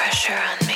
pressure on me.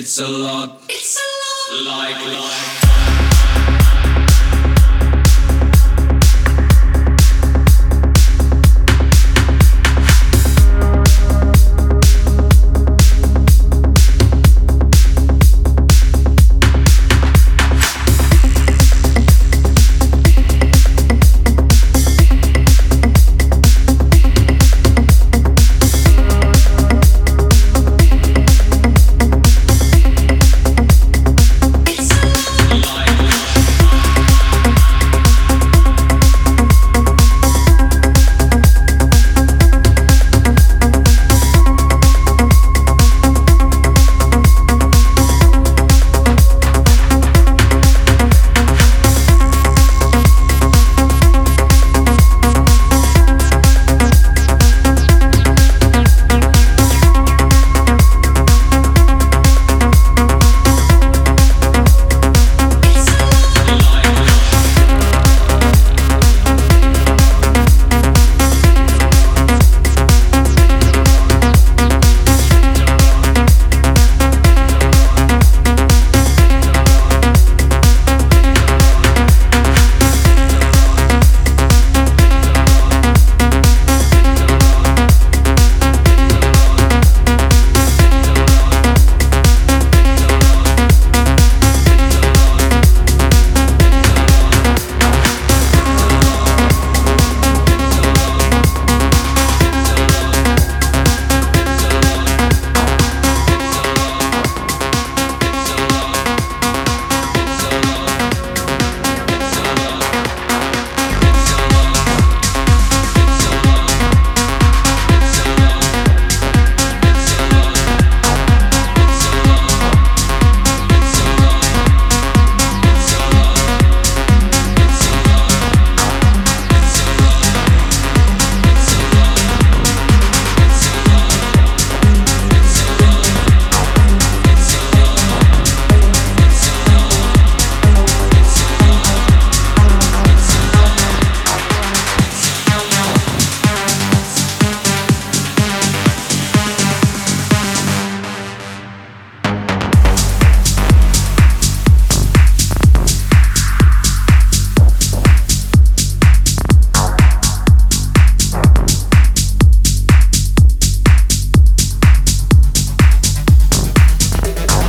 It's a lot.